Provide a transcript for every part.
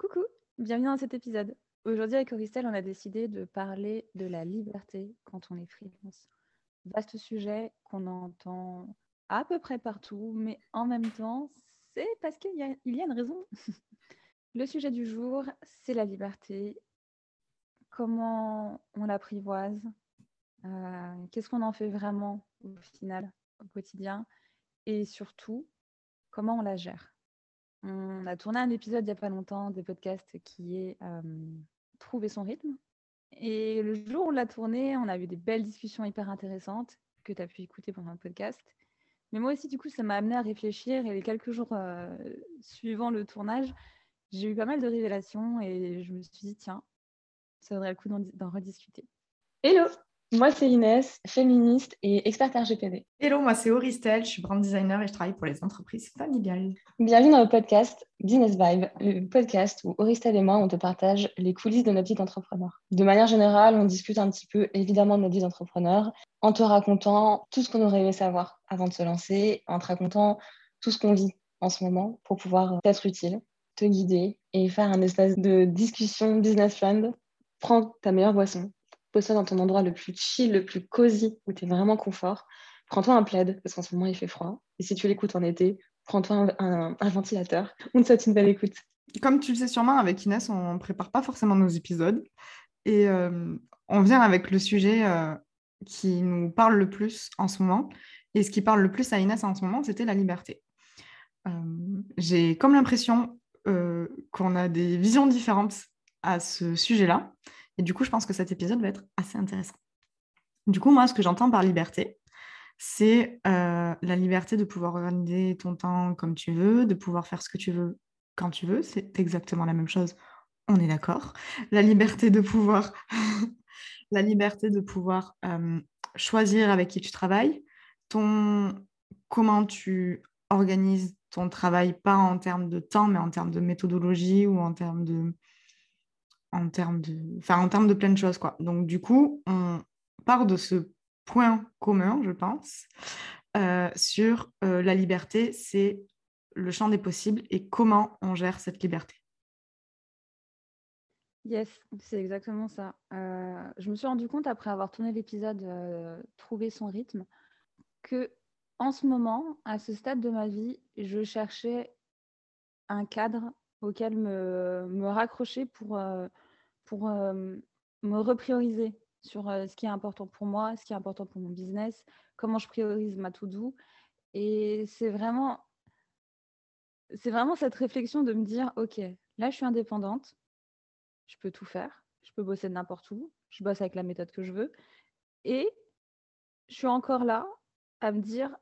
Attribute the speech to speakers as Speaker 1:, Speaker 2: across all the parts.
Speaker 1: Coucou, bienvenue dans cet épisode. Aujourd'hui avec Auristel, on a décidé de parler de la liberté quand on est freelance. Vaste sujet qu'on entend à peu près partout, mais en même temps, c'est parce qu'il y, a une raison. Le sujet du jour, c'est la liberté. Comment on l'apprivoise euh, Qu'est-ce qu'on en fait vraiment au final, au quotidien Et surtout, comment on la gère On a tourné un épisode il n'y a pas longtemps des podcasts qui est euh, Trouver son rythme. Et le jour où on l'a tourné, on a eu des belles discussions hyper intéressantes que tu as pu écouter pendant le podcast. Mais moi aussi, du coup, ça m'a amené à réfléchir. Et les quelques jours euh, suivant le tournage, j'ai eu pas mal de révélations et je me suis dit, tiens, ça vaudrait le coup d'en rediscuter.
Speaker 2: Hello moi, c'est Inès, féministe et experte RGPD.
Speaker 3: Hello, moi, c'est Auristel, je suis brand designer et je travaille pour les entreprises familiales.
Speaker 2: Bienvenue dans le podcast Business Vibe, le podcast où Auristel et moi, on te partage les coulisses de notre vie d'entrepreneur. De manière générale, on discute un petit peu, évidemment, de notre vie d'entrepreneur en te racontant tout ce qu'on aurait aimé savoir avant de se lancer, en te racontant tout ce qu'on vit en ce moment pour pouvoir être utile, te guider et faire un espace de discussion business friend. Prends ta meilleure boisson, pose-toi dans ton endroit le plus chill, le plus cosy, où tu es vraiment confort. Prends-toi un plaid, parce qu'en ce moment, il fait froid. Et si tu l'écoutes en été, prends-toi un, ventilateur. On te souhaite une belle écoute.
Speaker 3: Comme tu le sais sûrement, avec Inès, on ne prépare pas forcément nos épisodes. Et euh, on vient avec le sujet euh, qui nous parle le plus en ce moment. Et ce qui parle le plus à Inès en ce moment, c'était la liberté. Euh, j'ai comme l'impression qu'on a des visions différentes à ce sujet-là. Et du coup, je pense que cet épisode va être assez intéressant. Du coup, moi, ce que j'entends par liberté, c'est euh, la liberté de pouvoir organiser ton temps comme tu veux, de pouvoir faire ce que tu veux quand tu veux. C'est exactement la même chose. On est d'accord. La liberté de pouvoir, la liberté de pouvoir euh, choisir avec qui tu travailles, ton comment tu organises ton travail, pas en termes de temps, mais en termes de méthodologie ou en termes de en termes de, en termes de plein de choses. Quoi. Donc, du coup, on part de ce point commun, je pense, euh, sur euh, la liberté, c'est le champ des possibles et comment on gère cette liberté.
Speaker 1: Yes, c'est exactement ça. Euh, je me suis rendu compte après avoir tourné l'épisode Trouver son rythme que en ce moment, à ce stade de ma vie, je cherchais un cadre auquel me, me raccrocher pour, euh, pour euh, me reprioriser sur euh, ce qui est important pour moi, ce qui est important pour mon business, comment je priorise ma to-do. Et c'est vraiment, c'est vraiment cette réflexion de me dire, OK, là, je suis indépendante, je peux tout faire, je peux bosser n'importe où, je bosse avec la méthode que je veux. Et je suis encore là à me dire,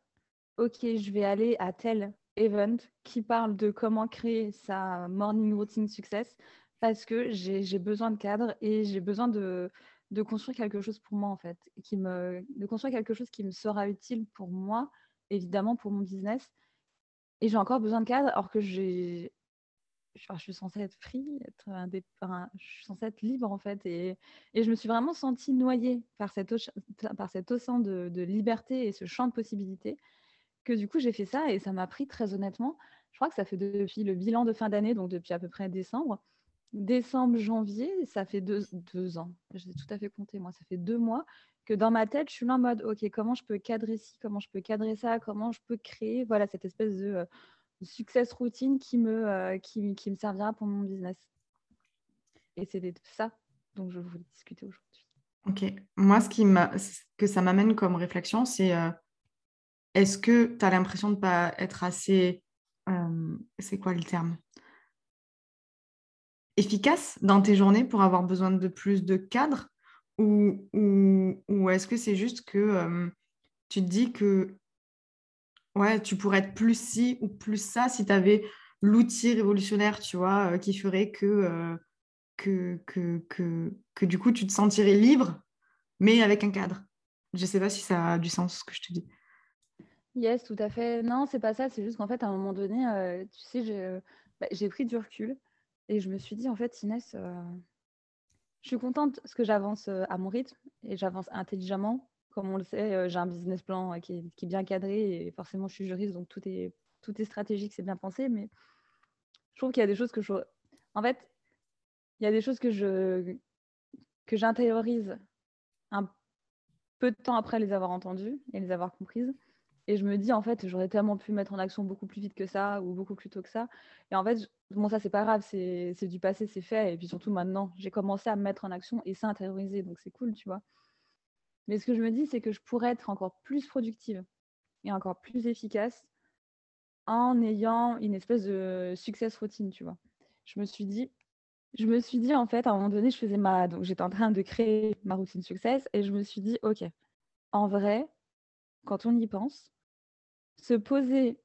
Speaker 1: OK, je vais aller à tel event qui parle de comment créer sa morning routine success parce que j'ai besoin de cadre et j'ai besoin de, de, construire quelque chose pour moi en fait, qui me, de construire quelque chose qui me sera utile pour moi, évidemment pour mon business. Et j'ai encore besoin de cadre alors que j'ai je suis censée être free, être je suis censée être libre en fait. Et, et je me suis vraiment sentie noyée par, cette, par cet océan de, de, liberté et ce champ de possibilités que du coup j'ai fait ça et ça m'a pris très honnêtement, je crois que ça fait depuis le bilan de fin d'année, donc depuis à peu près décembre, décembre, janvier, ça fait deux, deux ans, j'ai tout à fait compté moi, ça fait deux mois que dans ma tête, je suis là en mode, ok, comment je peux cadrer ci, comment je peux cadrer ça, comment je peux créer voilà, cette espèce de, euh, success routine qui me, euh, qui, me servira pour mon business. Et c'est ça dont je voulais discuter aujourd'hui.
Speaker 3: Ok, moi, ce, qui que ça m'amène comme réflexion, c'est euh, est-ce que tu as l'impression de ne pas être assez, euh, c'est quoi le terme? Efficace dans tes journées pour avoir besoin de plus de cadres Ou, est-ce que c'est juste que euh, tu te dis que tu pourrais être plus ci ou plus ça si tu avais l'outil révolutionnaire, tu vois, euh, qui ferait que, que, que, que, que du coup tu te sentirais libre, mais avec un cadre? Je ne sais pas si ça a du sens ce que je te dis.
Speaker 1: Yes, tout à fait. Non, c'est pas ça. C'est juste qu'en fait, à un moment donné, euh, tu sais, j'ai bah, pris du recul et je me suis dit, en fait, Inès, euh, je suis contente parce que j'avance euh, à mon rythme et j'avance intelligemment. Comme on le sait, j'ai un business plan qui est, bien cadré et forcément, je suis juriste, donc tout est, tout est stratégique, c'est bien pensé. Mais je trouve qu'il y a des choses que je. En fait, il y a des choses que je que j'intériorise un peu de temps après les avoir entendues et les avoir comprises. Et je me dis, en fait, j'aurais tellement pu mettre en action beaucoup plus vite que ça ou beaucoup plus tôt que ça. Et en fait, bon, ça, c'est pas grave, c'est du passé, c'est fait. Et puis surtout, maintenant, j'ai commencé à me mettre en action et ça intérioriser. Donc, c'est cool, tu vois. Mais ce que je me dis, c'est que je pourrais être encore plus productive et encore plus efficace en ayant une espèce de success routine, tu vois. Je me suis dit, je me suis dit, en fait, à un moment donné, je faisais ma. Donc, j'étais en train de créer ma routine success et je me suis dit, OK, en vrai, quand on y pense, se poser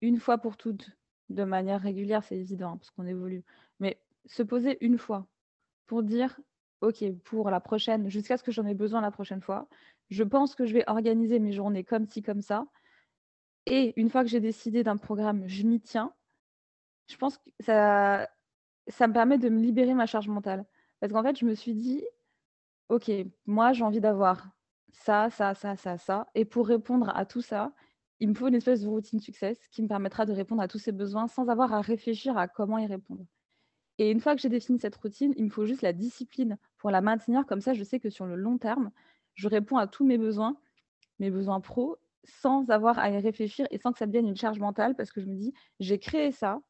Speaker 1: une fois pour toutes, de manière régulière, c'est évident, hein, parce qu'on évolue, mais se poser une fois pour dire, OK, pour la prochaine, jusqu'à ce que j'en ai besoin la prochaine fois, je pense que je vais organiser mes journées comme ci, comme ça. Et une fois que j'ai décidé d'un programme, je m'y tiens. Je pense que ça, ça me permet de me libérer ma charge mentale. Parce qu'en fait, je me suis dit, OK, moi, j'ai envie d'avoir ça, ça, ça, ça, ça. Et pour répondre à tout ça, il me faut une espèce de routine success qui me permettra de répondre à tous ces besoins sans avoir à réfléchir à comment y répondre. Et une fois que j'ai défini cette routine, il me faut juste la discipline pour la maintenir. Comme ça, je sais que sur le long terme, je réponds à tous mes besoins, mes besoins pro, sans avoir à y réfléchir et sans que ça devienne une charge mentale parce que je me dis, j'ai créé ça,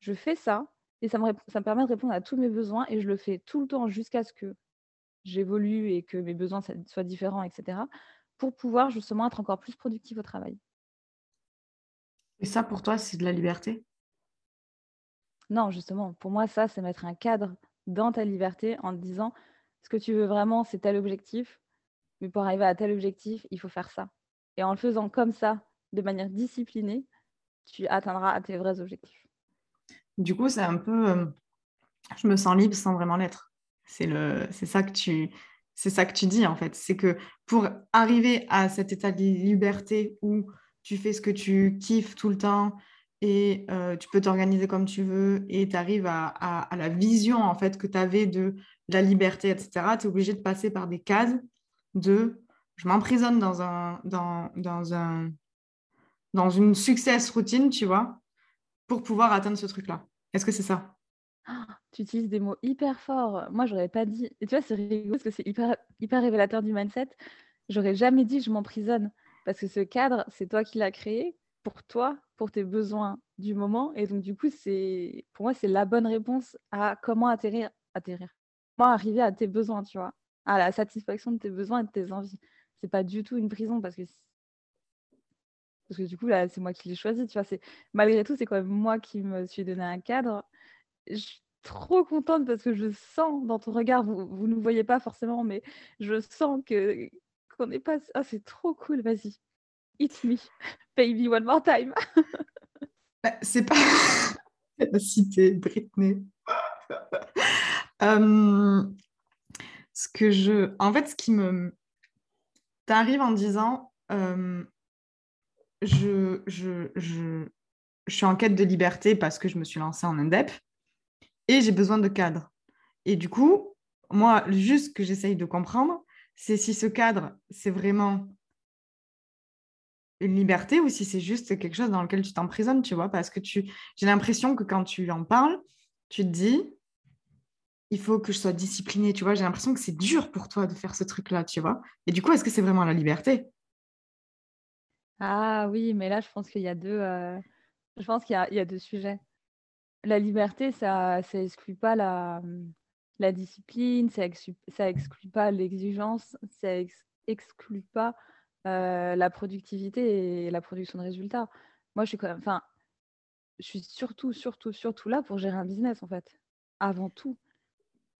Speaker 1: je fais ça, et ça me, ça me permet de répondre à tous mes besoins et je le fais tout le temps jusqu'à ce que j'évolue et que mes besoins soient différents, etc., pour pouvoir justement être encore plus productif au travail.
Speaker 3: Et ça, pour toi, c'est de la liberté?
Speaker 1: Non, justement, pour moi, ça, c'est mettre un cadre dans ta liberté en te disant, ce que tu veux vraiment, c'est tel objectif, mais pour arriver à tel objectif, il faut faire ça. Et en le faisant comme ça, de manière disciplinée, tu atteindras tes vrais objectifs.
Speaker 3: Du coup, c'est un peu, euh, je me sens libre sans vraiment l'être. C'est le, c'est ça que tu, c'est ça que tu dis en fait. C'est que pour arriver à cet état de liberté où tu fais ce que tu kiffes tout le temps et euh, tu peux t'organiser comme tu veux et tu arrives à, la vision en fait que tu avais de la liberté, etc., tu es obligé de passer par des cases de je m'emprisonne dans, un, dans, dans, un, dans une success routine, tu vois, pour pouvoir atteindre ce truc-là. Est-ce que c'est ça?
Speaker 1: Tu utilises des mots hyper forts. Moi, j'aurais pas dit. Et tu vois, c'est rigolo parce que c'est hyper, hyper révélateur du mindset. J'aurais jamais dit je m'emprisonne parce que ce cadre, c'est toi qui l'as créé pour toi, pour tes besoins du moment. Et donc, du coup, c'est pour moi, c'est la bonne réponse à comment atterrir, atterrir. Comment arriver à tes besoins, tu vois, à la satisfaction de tes besoins et de tes envies. C'est pas du tout une prison parce que parce que du coup là c'est moi qui l'ai choisi tu vois c'est malgré tout c'est quand même moi qui me suis donné un cadre je suis trop contente parce que je sens dans ton regard vous, vous ne voyez pas forcément mais je sens que qu'on n'est pas ah c'est trop cool vas-y. Hit me. Baby one more time.
Speaker 3: Bah, c'est pas cité Britney. Euh, ce que je en fait ce qui me t'arrive en disant euh, je, je, je, suis en quête de liberté parce que je me suis lancée en indep et j'ai besoin de cadre. Et du coup, moi, juste que j'essaye de comprendre, c'est si ce cadre, c'est vraiment une liberté ou si c'est juste quelque chose dans lequel tu t'emprisonnes, tu vois, parce que tu... j'ai l'impression que quand tu en parles, tu te dis, il faut que je sois disciplinée, tu vois, j'ai l'impression que c'est dur pour toi de faire ce truc-là, tu vois? Et du coup, est-ce que c'est vraiment la liberté?
Speaker 1: Ah oui, mais là, je pense qu'il y a deux, euh, je pense qu'il y a, deux sujets. La liberté, ça, ça pas la, la discipline, ça exclut, ça exclut pas l'exigence, ça exclut pas euh, la productivité et la production de résultats. Moi, je suis quand même, enfin, je suis surtout, surtout, surtout là pour gérer un business en fait, avant tout.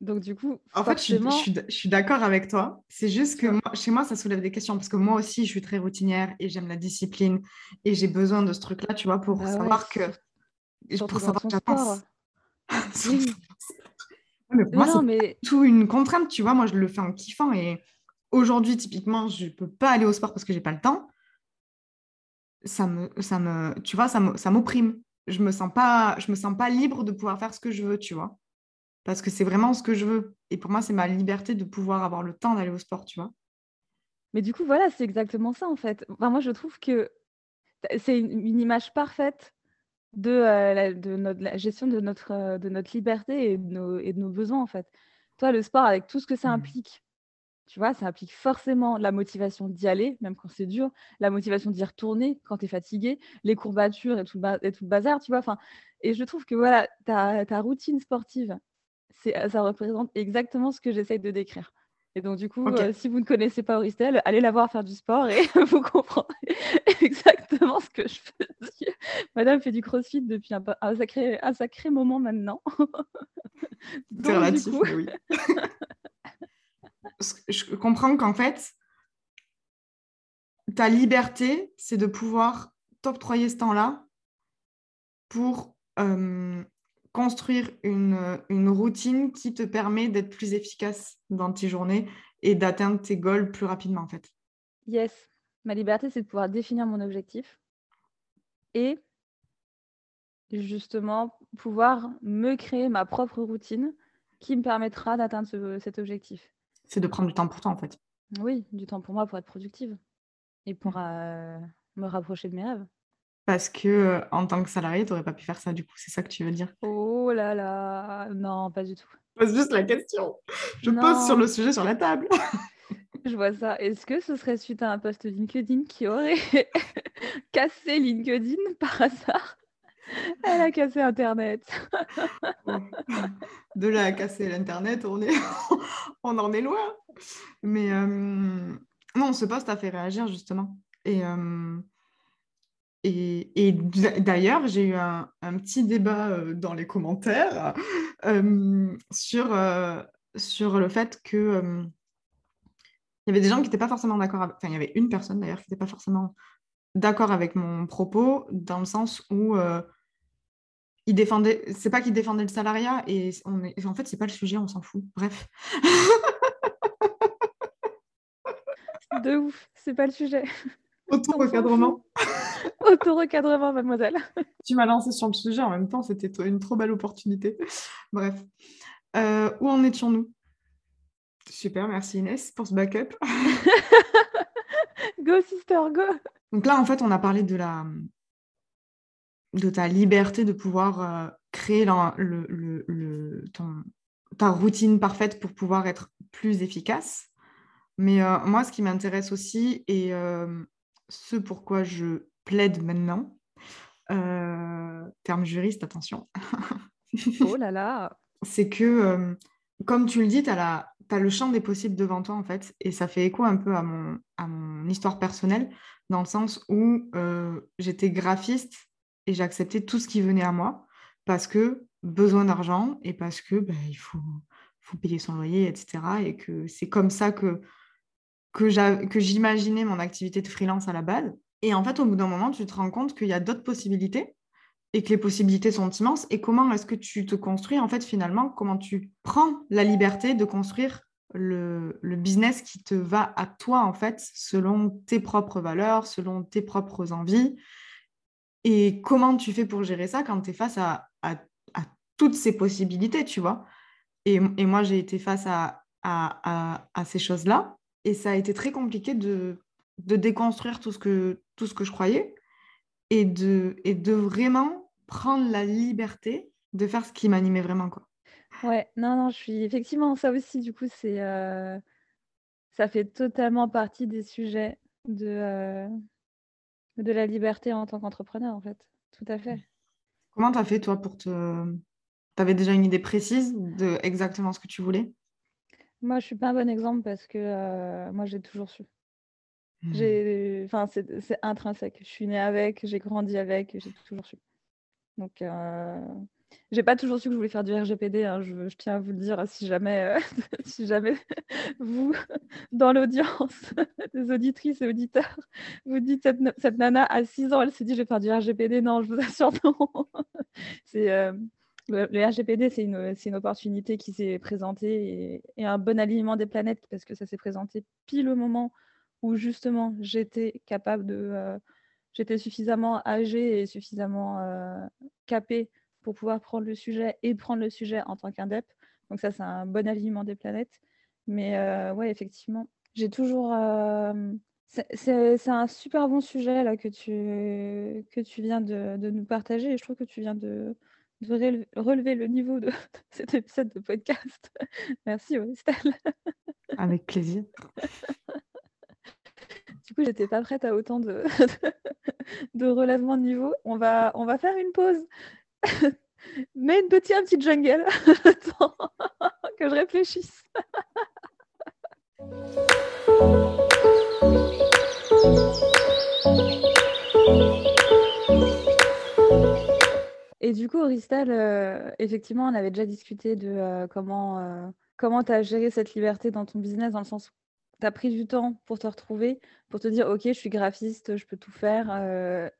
Speaker 1: Donc, du coup,
Speaker 3: en fait, je, suis d'accord avec toi. C'est juste que chez moi, ça soulève des questions parce que moi aussi, je suis très routinière et j'aime la discipline et j'ai besoin de ce truc-là, tu vois, pour bah savoir que.
Speaker 1: pour savoir que j'avance. oui.
Speaker 3: mais pour moi, c'est tout une contrainte, tu vois. Moi, je le fais en kiffant et aujourd'hui, typiquement, je ne peux pas aller au sport parce que j'ai pas le temps. Ça me, ça me, tu vois, ça m'opprime. Je me sens pas, je me sens pas libre de pouvoir faire ce que je veux, tu vois parce que c'est vraiment ce que je veux. Et pour moi, c'est ma liberté de pouvoir avoir le temps d'aller au sport, tu vois.
Speaker 1: Mais du coup, voilà, c'est exactement ça en fait. moi, je trouve que c'est une, image parfaite de, la, de notre, la gestion de notre, de notre liberté et de, nos, et de nos besoins, en fait. Toi, le sport, avec tout ce que ça mmh. implique, tu vois, ça implique forcément la motivation d'y aller, même quand c'est dur, la motivation d'y retourner quand tu es fatigué, les courbatures et tout, le et tout le bazar, tu vois. Enfin, et je trouve que voilà, ta, ta routine sportive, ça représente exactement ce que j'essaye de décrire. Et donc, du coup, euh, si vous ne connaissez pas Auristel, allez la voir faire du sport et vous comprendrez exactement ce que je veux dire. Madame fait du crossfit depuis un, un, sacré, un sacré moment maintenant.
Speaker 3: C'est relatif, oui. je comprends qu'en fait, ta liberté, c'est de pouvoir t'octroyer ce temps-là pour euh, construire une, routine qui te permet d'être plus efficace dans tes journées et d'atteindre tes goals plus rapidement, en fait.
Speaker 1: Yes. Ma liberté, c'est de pouvoir définir mon objectif et justement pouvoir me créer ma propre routine qui me permettra d'atteindre cet objectif
Speaker 3: c'est de prendre du temps pour toi, en fait.
Speaker 1: Oui, du temps pour moi pour être productive et pour euh, me rapprocher de mes rêves.
Speaker 3: Parce que euh, en tant que salarié, tu n'aurais pas pu faire ça, du coup, c'est ça que tu veux dire?
Speaker 1: Oh là là, non, pas du tout.
Speaker 3: Pose juste la question. Je pose sur le sujet sur la table.
Speaker 1: Je vois ça. Est-ce que ce serait suite à un post LinkedIn qui aurait cassé LinkedIn par hasard? Elle a cassé Internet.
Speaker 3: De là à casser l'Internet, on, est... on en est loin. Mais euh, non, ce poste a fait réagir justement. Et, euh, et, d'ailleurs, j'ai eu un, petit débat euh, dans les commentaires sur, sur le fait que il y avait des gens qui n'étaient pas forcément d'accord. Enfin, il y avait une personne d'ailleurs qui n'était pas forcément d'accord avec mon propos, dans le sens où il défendait, c'est pas qu'il défendait le salariat et on est, en fait c'est pas le sujet, on s'en fout. Bref.
Speaker 1: De ouf, c'est pas le sujet.
Speaker 3: Auto-recadrement.
Speaker 1: Auto-recadrement, mademoiselle.
Speaker 3: Tu m'as lancé sur le sujet en même temps, c'était une trop belle opportunité. Bref. Euh, où en étions-nous? Super, merci Inès pour ce backup.
Speaker 1: go sister, go
Speaker 3: Donc là, en fait, on a parlé de la, de ta liberté de pouvoir euh, créer le, ta routine parfaite pour pouvoir être plus efficace. Mais euh, moi, ce qui m'intéresse aussi et ce pourquoi je plaide maintenant, terme juriste, attention.
Speaker 1: oh là là
Speaker 3: C'est que, comme tu le dis, tu as, as, le champ des possibles devant toi, en fait, et ça fait écho un peu à mon, à mon histoire personnelle, dans le sens où j'étais graphiste et j'ai accepté tout ce qui venait à moi parce que besoin d'argent et parce que ben, il faut, faut payer son loyer, etc. Et que c'est comme ça que, que j'imaginais mon activité de freelance à la base. Et en fait, au bout d'un moment, tu te rends compte qu'il y a d'autres possibilités et que les possibilités sont immenses. Et comment est-ce que tu te construis, en fait, finalement, comment tu prends la liberté de construire le, business qui te va à toi, en fait, selon tes propres valeurs, selon tes propres envies, et comment tu fais pour gérer ça quand tu es face à, toutes ces possibilités, tu vois? Et, moi, j'ai été face à, ces choses-là. Et ça a été très compliqué de, déconstruire tout ce, que, tout ce que je croyais et de, et de vraiment prendre la liberté de faire ce qui m'animait vraiment. Quoi.
Speaker 1: Ouais, non, non, je suis effectivement ça aussi. Du coup, c'est euh, ça fait totalement partie des sujets de, euh, de la liberté en tant qu'entrepreneur, en fait. Tout à fait.
Speaker 3: Comment tu as fait, toi, pour te... Tu avais déjà une idée précise de exactement ce que tu voulais?
Speaker 1: Moi, je suis pas un bon exemple parce que euh, moi, j'ai toujours su. Mmh. J'ai... Enfin, c'est intrinsèque. Je suis née avec, j'ai grandi avec, j'ai toujours su. Donc, euh, j'ai pas toujours su que je voulais faire du RGPD, hein, je, tiens à vous le dire, si jamais, euh, si jamais vous, dans l'audience, des auditrices et auditeurs, vous dites cette, cette nana à 6 ans, elle s'est dit je vais faire du RGPD. Non, je vous assure, non. c'est, euh, le, RGPD, c'est une, une, opportunité qui s'est présentée et, un bon alignement des planètes parce que ça s'est présenté pile au moment où justement j'étais capable de. Euh, j'étais suffisamment âgée et suffisamment capée pour pouvoir prendre le sujet et prendre le sujet en tant qu'indep. Donc ça, c'est un bon alignement des planètes. Mais euh, ouais, effectivement, j'ai toujours... Euh, C'est un super bon sujet là que tu, que tu viens de, de nous partager et je trouve que tu viens de, de relever le niveau de cet épisode de podcast. Merci Auristelle.
Speaker 3: Avec plaisir.
Speaker 1: Du coup, j'étais pas prête à autant de, de relèvement de niveau. On va, on va faire une pause. Mais une petite, un petit jungle. que je réfléchisse. Et du coup, Auristal, euh, effectivement, on avait déjà discuté de euh, comment euh, comment tu as géré cette liberté dans ton business, dans le sens où tu as pris du temps pour te retrouver, pour te dire, OK, je suis graphiste, je peux tout faire.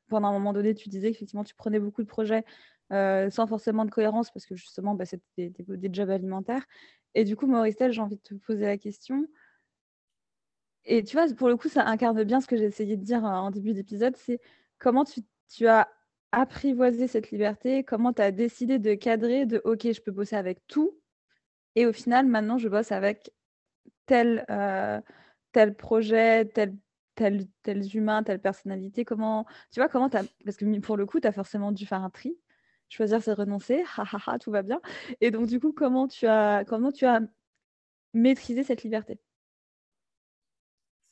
Speaker 1: pendant un moment donné, tu disais qu'effectivement, tu prenais beaucoup de projets sans forcément de cohérence, parce que justement, bah, c'était des, jobs alimentaires. Et du coup, Auristal, j'ai envie de te poser la question. Et tu vois, pour le coup, ça incarne bien ce que j'ai essayé de dire en début d'épisode, c'est comment tu, tu as apprivoiser cette liberté Comment tu as décidé de cadrer de OK, je peux bosser avec tout et au final, maintenant, je bosse avec tel, euh, tel projet, tel, tel, tel humain, telle personnalité. Comment, tu vois, comment as... Parce que pour le coup, tu as forcément dû faire un tri. Choisir, c'est renoncer. Ha, ha, ha, tout va bien. Et donc, du coup, comment tu as, comment tu as maîtrisé cette liberté?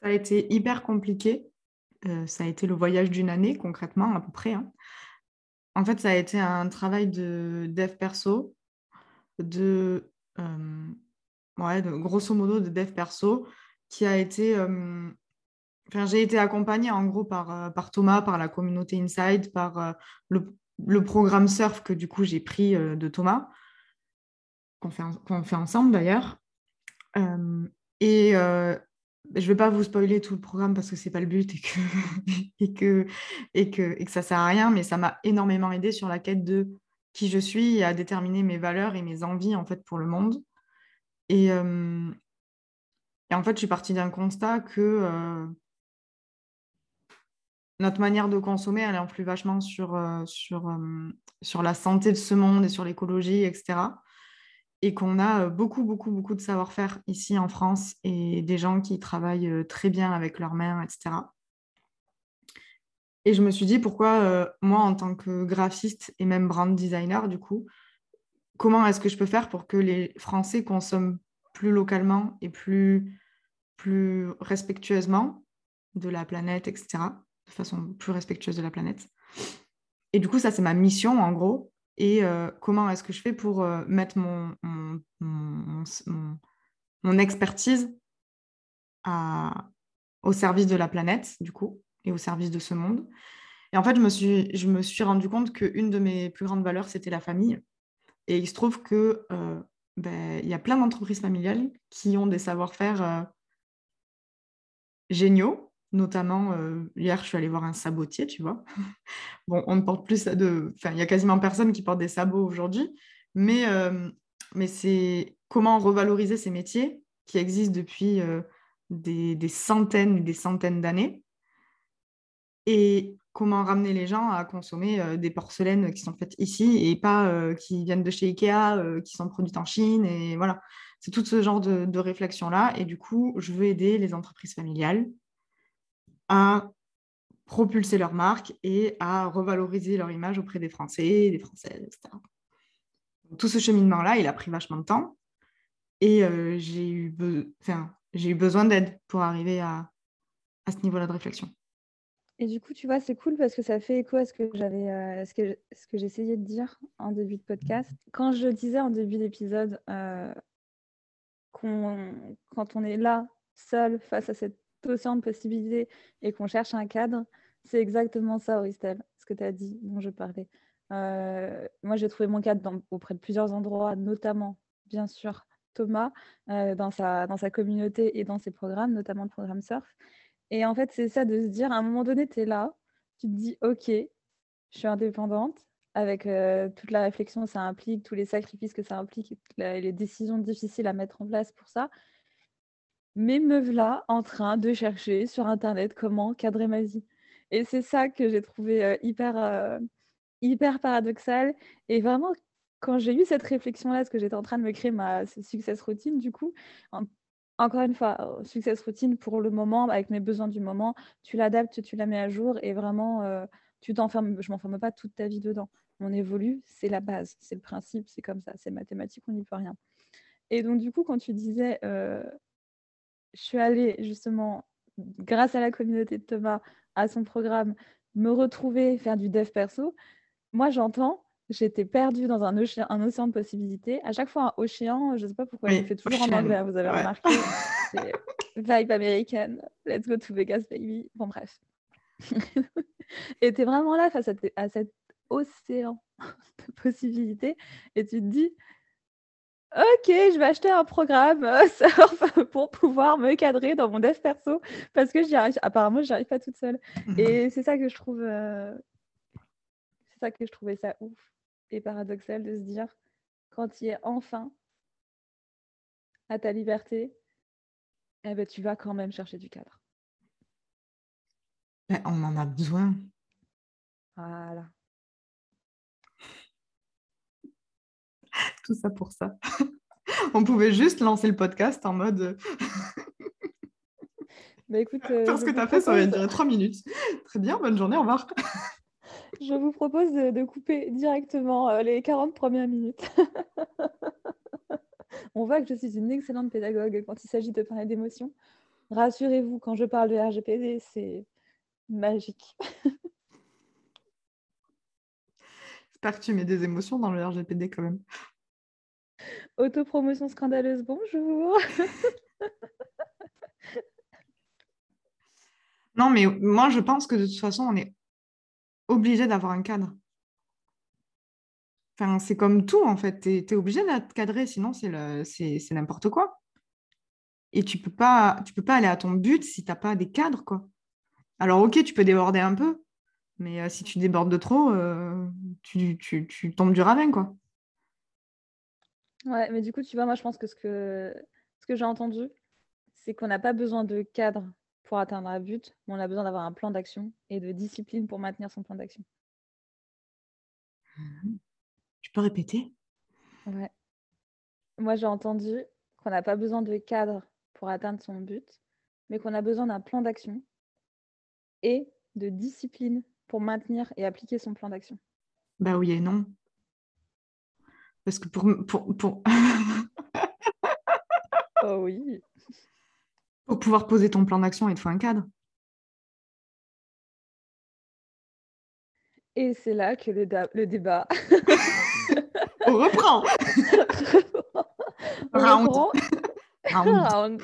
Speaker 3: Ça a été hyper compliqué. Euh, ça a été le voyage d'une année, concrètement, à peu près. Hein. En fait, ça a été un travail de dev perso, de, euh, grosso modo de dev perso, qui a été. Euh, j'ai été accompagnée en gros par, euh, par Thomas, par la communauté Inside, par le, le, programme Surf que du coup j'ai pris de Thomas, qu'on fait, fait ensemble d'ailleurs. et je ne vais pas vous spoiler tout le programme parce que ce n'est pas le but et que, et, que, et, que, et que ça ne sert à rien, mais ça m'a énormément aidé sur la quête de qui je suis et à déterminer mes valeurs et mes envies en fait pour le monde. Et, euh, et en fait, je suis partie d'un constat que euh, notre manière de consommer, elle influe vachement sur, euh, sur, sur la santé de ce monde et sur l'écologie, etc et qu'on a beaucoup, beaucoup, beaucoup de savoir-faire ici en France et des gens qui travaillent très bien avec leurs mains, etc. Et je me suis dit, pourquoi moi, en tant que graphiste et même brand designer, du coup, comment est-ce que je peux faire pour que les Français consomment plus localement et plus, respectueusement de la planète, etc., de façon plus respectueuse de la planète. Et du coup, ça, c'est ma mission, en gros, et euh, comment est-ce que je fais pour euh, mettre mon, mon, expertise au service de la planète, du coup, et au service de ce monde? Et en fait, je me suis, je me suis rendu compte qu'une de mes plus grandes valeurs, c'était la famille. Et il se trouve qu'il euh, ben, y a plein d'entreprises familiales qui ont des savoir-faire géniaux Notamment, euh, hier, je suis allée voir un sabotier, tu vois. bon, on ne porte plus ça de... Enfin, il y a quasiment personne qui porte des sabots aujourd'hui. Mais, euh, mais c'est comment revaloriser ces métiers qui existent depuis euh, des, des, centaines et des centaines d'années. Et comment ramener les gens à consommer des porcelaines qui sont faites ici et pas qui viennent de chez Ikea, qui sont produites en Chine. Et voilà, c'est tout ce genre de, réflexion-là. Et du coup, je veux aider les entreprises familiales à propulser leur marque et à revaloriser leur image auprès des Français, des Françaises, etc. Tout ce cheminement-là, il a pris vachement de temps et euh, j'ai eu, besoin d'aide pour arriver à ce niveau-là de réflexion.
Speaker 1: Et du coup, tu vois, c'est cool parce que ça fait écho à ce que j'avais, euh, ce que, ce que j'essayais de dire en début de podcast. Quand je disais en début d'épisode euh, qu'on, quand on est là, seul, face à cette océan de possibilités et qu'on cherche un cadre, c'est exactement ça, Auristel, ce que tu as dit, dont je parlais. Euh, moi, j'ai trouvé mon cadre auprès de plusieurs endroits, notamment, bien sûr, Thomas, dans, sa, dans sa communauté et dans ses programmes, notamment le programme Surf. Et en fait, c'est ça de se dire, à un moment donné, tu es là, tu te dis, OK, je suis indépendante, avec euh, toute la réflexion que ça implique, tous les sacrifices que ça implique, les décisions difficiles à mettre en place pour ça mais me voilà en train de chercher sur Internet comment cadrer ma vie. Et c'est ça que j'ai trouvé euh, hyper, euh, hyper paradoxal. Et vraiment, quand j'ai eu cette réflexion-là, parce que j'étais en train de me créer ma success routine, du coup, en, encore une fois, success routine pour le moment, avec mes besoins du moment, tu l'adaptes, tu la mets à jour et vraiment, euh, tu t'enfermes, je m'enferme pas toute ta vie dedans. On évolue, c'est la base, c'est le principe, c'est comme ça, c'est mathématique, on n'y peut rien. Et donc, du coup, quand tu disais, euh, je suis allée justement, grâce à la communauté de Thomas, à son programme, me retrouver, faire du dev perso, moi j'entends, j'étais perdue dans un océan, un océan de possibilités. À chaque fois, un océan, je ne sais pas pourquoi, je fais toujours en anglais, vous avez remarqué. C'est vibe américaine, let's go to Vegas, baby. Bon, bref. et tu es vraiment là face à, à cet océan de possibilités et tu te dis, Ok, je vais acheter un programme euh, pour pouvoir me cadrer dans mon dev perso parce que j'y arrive. Apparemment, j'y arrive pas toute seule. Et c'est ça que je trouve. Euh, c'est ça que je trouvais ça ouf et paradoxal de se dire quand tu es enfin à ta liberté, eh ben, tu vas quand même chercher du cadre.
Speaker 3: Ben, on en a besoin.
Speaker 1: Voilà.
Speaker 3: Tout ça pour ça. On pouvait juste lancer le podcast en mode.
Speaker 1: Bah écoute, euh,
Speaker 3: Parce que tu as fait, ça va durer trois minutes. Très bien, bonne journée, au revoir.
Speaker 1: Je vous propose de, couper directement euh, les 40 premières minutes. On voit que je suis une excellente pédagogue quand il s'agit de parler d'émotions. Rassurez-vous, quand je parle de RGPD, c'est magique.
Speaker 3: J'espère que tu mets des émotions dans le RGPD quand même.
Speaker 1: Autopromotion scandaleuse, bonjour.
Speaker 3: non, mais moi, je pense que de toute façon, on est obligé d'avoir un cadre. Enfin, c'est comme tout, en fait. Tu es, obligé d'être cadré, sinon c'est n'importe quoi. Et tu peux pas, tu peux pas aller à ton but si tu n'as pas des cadres, quoi. Alors, ok, tu peux déborder un peu, mais euh, si tu débordes de trop, euh, tu, tombes du ravin, quoi.
Speaker 1: Ouais, mais du coup, tu vois, moi, je pense que ce que, ce que j'ai entendu, c'est qu'on n'a pas besoin de cadre pour atteindre un but, mais on a besoin d'avoir un plan d'action et de discipline pour maintenir son plan d'action.
Speaker 3: Tu peux répéter?
Speaker 1: Ouais. Moi, j'ai entendu qu'on n'a pas besoin de cadre pour atteindre son but, mais qu'on a besoin d'un plan d'action et de discipline pour maintenir et appliquer son plan d'action
Speaker 3: Bah oui et non. Parce que pour... pour, pour...
Speaker 1: oh oui.
Speaker 3: Pour pouvoir poser ton plan d'action, il te faut un cadre.
Speaker 1: Et c'est là que le, le débat.
Speaker 3: On reprend.
Speaker 1: Round.
Speaker 3: Round.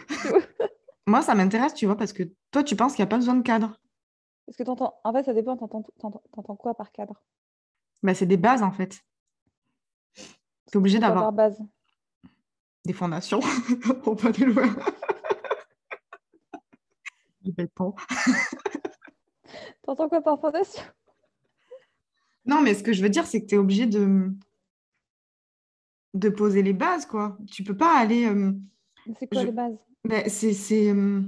Speaker 3: Moi, ça m'intéresse, tu vois, parce que toi, tu penses qu'il n'y a pas besoin de cadre.
Speaker 1: Est-ce que tu entends En fait, ça dépend. Tu entends quoi par cadre?
Speaker 3: Bah, C'est des bases, en fait. Tu es obligé d'avoir. Des fondations. pour pas loin.
Speaker 1: T'entends quoi par fondation?
Speaker 3: Non, mais ce que je veux dire, c'est que tu es obligé de de poser les bases, quoi. Tu peux pas aller. Euh,
Speaker 1: c'est quoi les bases?
Speaker 3: Ben, C'est euh,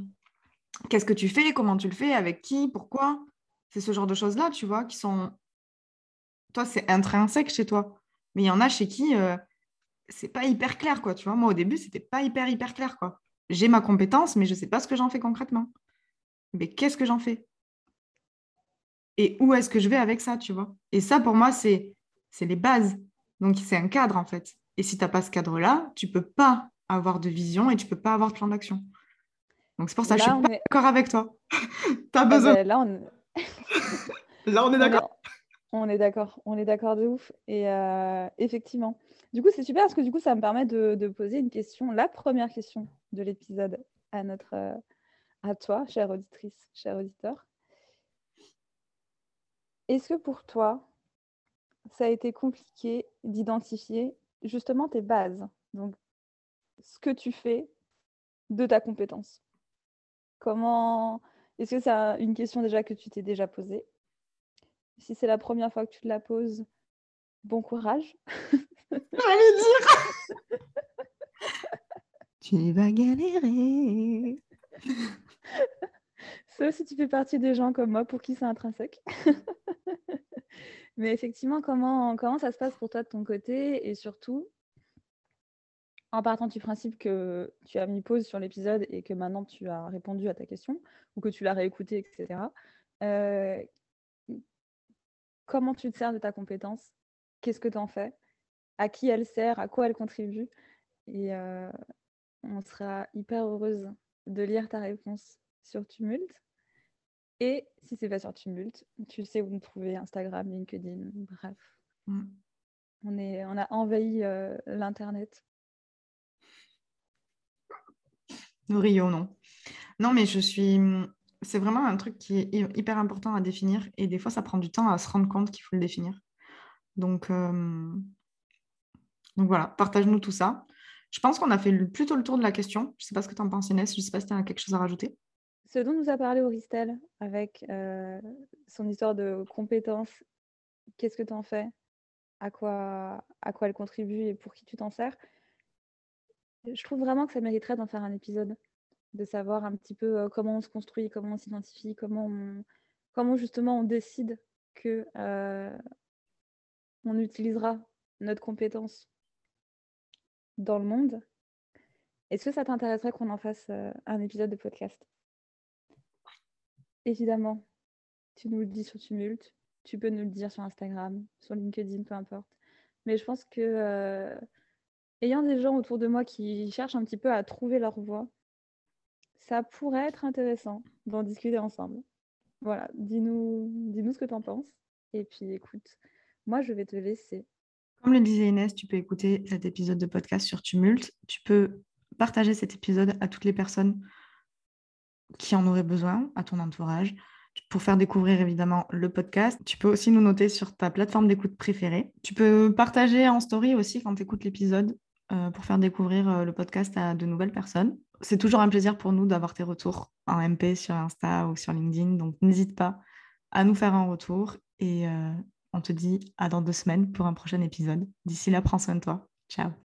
Speaker 3: qu'est-ce que tu fais, comment tu le fais, avec qui, pourquoi? C'est ce genre de choses-là, tu vois, qui sont. Toi, c'est intrinsèque chez toi. Mais il y en a chez qui euh, c'est pas hyper clair, quoi. Tu vois, moi, au début, c'était pas hyper, hyper clair, quoi. J'ai ma compétence, mais je sais pas ce que j'en fais concrètement. Mais qu'est-ce que j'en fais? Et où est-ce que je vais avec ça, tu vois? Et ça, pour moi, c'est les bases. Donc, c'est un cadre, en fait. Et si tu n'as pas ce cadre-là, tu peux pas avoir de vision et tu peux pas avoir de plan d'action. Donc c'est pour ça que je suis pas d'accord avec toi. tu as ah besoin.
Speaker 1: Ben, là, on...
Speaker 3: là, on est d'accord.
Speaker 1: On est d'accord, on est d'accord de ouf. Et euh, effectivement. Du coup, c'est super parce que du coup, ça me permet de, poser une question, la première question de l'épisode à notre, euh, à toi, chère auditrice, cher auditeur. Est-ce que pour toi, ça a été compliqué d'identifier justement tes bases, donc ce que tu fais de ta compétence? Comment Est-ce que c'est une question déjà que tu t'es déjà posée? Si c'est la première fois que tu te la poses, bon courage.
Speaker 3: J'allais dire Tu vas galérer
Speaker 1: Sauf si tu fais partie des gens comme moi pour qui c'est intrinsèque. Mais effectivement, comment, ça se passe pour toi de ton côté Et surtout, en partant du principe que tu as mis pause sur l'épisode et que maintenant tu as répondu à ta question ou que tu l'as réécouté, etc. Euh, comment tu te sers de ta compétence? Qu'est-ce que tu en fais? À qui elle sert? À quoi elle contribue? Et euh, on sera hyper heureuse de lire ta réponse sur Tumult. Et si c'est pas sur Tumult, tu sais où nous trouver Instagram, LinkedIn, bref. Mm. On, est, on a envahi euh, l'Internet
Speaker 3: Nous rions, non. Non, mais je suis. C'est vraiment un truc qui est hyper important à définir et des fois, ça prend du temps à se rendre compte qu'il faut le définir. Donc, euh, Donc voilà, partage-nous tout ça. Je pense qu'on a fait plutôt le tour de la question. Je ne sais pas ce que tu en penses, Inès. Je ne sais pas si tu as quelque chose à rajouter.
Speaker 1: Ce dont nous a parlé Auristel avec euh, son histoire de compétences, qu'est-ce que tu en fais? À quoi, à quoi elle contribue et pour qui tu t'en sers? Je trouve vraiment que ça mériterait d'en faire un épisode, de savoir un petit peu euh, comment on se construit, comment on s'identifie, comment comment justement on décide que euh, on utilisera notre compétence dans le monde. Est-ce que ça t'intéresserait qu'on en fasse un épisode de podcast? Évidemment, tu nous le dis sur Tumult, tu peux nous le dire sur Instagram, sur LinkedIn, peu importe. Mais je pense que ayant des gens autour de moi qui cherchent un petit peu à trouver leur voie, ça pourrait être intéressant d'en discuter ensemble. Voilà, dis-nous dis ce que tu en penses. Et puis écoute, moi je vais te laisser.
Speaker 3: Comme le disait Inès, tu peux écouter cet épisode de podcast sur Tumult. Tu peux partager cet épisode à toutes les personnes qui en auraient besoin, à ton entourage, pour faire découvrir évidemment le podcast. Tu peux aussi nous noter sur ta plateforme d'écoute préférée. Tu peux partager en story aussi quand tu écoutes l'épisode euh, pour faire découvrir euh, le podcast à de nouvelles personnes. C'est toujours un plaisir pour nous d'avoir tes retours en MP sur Insta ou sur LinkedIn. Donc n'hésite pas à nous faire un retour et euh, on te dit à dans deux semaines pour un prochain épisode. D'ici là, prends soin de toi. Ciao.